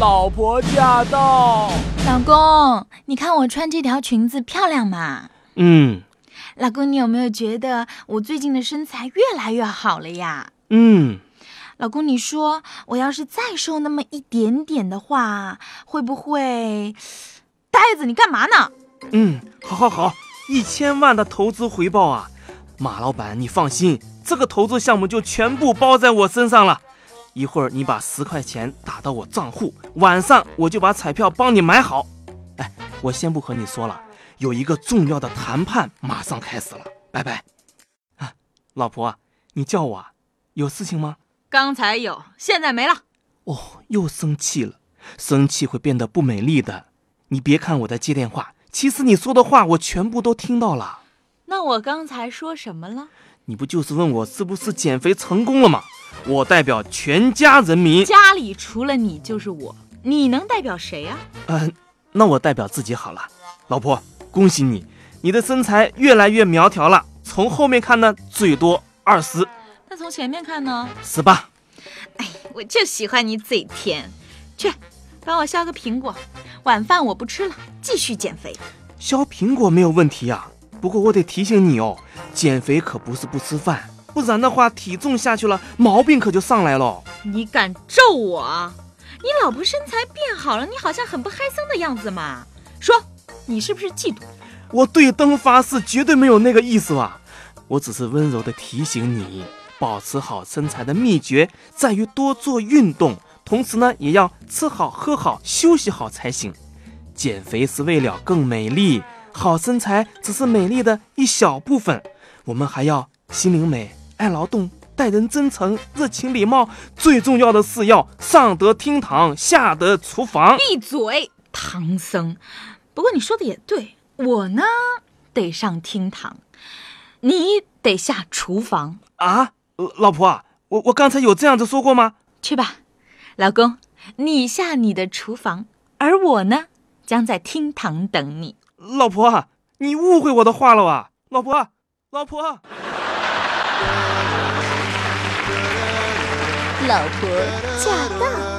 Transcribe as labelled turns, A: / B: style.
A: 老婆驾到！
B: 老公，你看我穿这条裙子漂亮吗？
C: 嗯
B: 老公，你有没有觉得我最近的身材越来越好了呀？
C: 嗯，
B: 老公，你说我要是再瘦那么一点点的话，会不会？呆子，你干嘛呢？
C: 嗯，好好好，一千万的投资回报啊！马老板，你放心，这个投资项目就全部包在我身上了。一会儿你把十块钱打到我账户，晚上我就把彩票帮你买好。哎，我先不和你说了，有一个重要的谈判马上开始了，拜拜。啊，老婆，你叫我啊，有事情吗？
B: 刚才有，现在没了。
C: 哦，又生气了，生气会变得不美丽的。你别看我在接电话，其实你说的话我全部都听到了。
B: 那我刚才说什么了？
C: 你不就是问我是不是减肥成功了吗？我代表全家人民。
B: 家里除了你就是我，你能代表谁呀、
C: 嗯、那我代表自己好了。老婆，恭喜你，你的身材越来越苗条了。从后面看呢，最多二十、
B: 那从前面看呢？
C: 十八。
B: 哎，我就喜欢你嘴甜。去，帮我削个苹果，晚饭我不吃了，继续减肥。
C: 削苹果没有问题呀、不过我得提醒你哦，减肥可不是不吃饭，不然的话体重下去了，毛病可就上来了。
B: 你敢咒我啊？你老婆身材变好了，你好像很不嗨森的样子嘛。说，你是不是嫉妒？
C: 我对灯发誓，绝对没有那个意思啊！我只是温柔的提醒你，保持好身材的秘诀在于多做运动，同时呢，也要吃好、喝好、休息好才行。减肥是为了更美丽，好身材只是美丽的一小部分。我们还要心灵美、爱劳动、待人真诚、热情礼貌，最重要的是要上得厅堂，下得厨房。
B: 闭嘴，唐僧。不过你说的也对，我呢得上厅堂，你得下厨房。
C: 啊，呃老婆啊，我我刚才有这样子说过吗？
B: 去吧，老公，你下你的厨房，而我呢，将在厅堂等你。
C: 老婆啊，你误会我的话了啊！老婆啊，老婆啊，
B: 老婆驾到。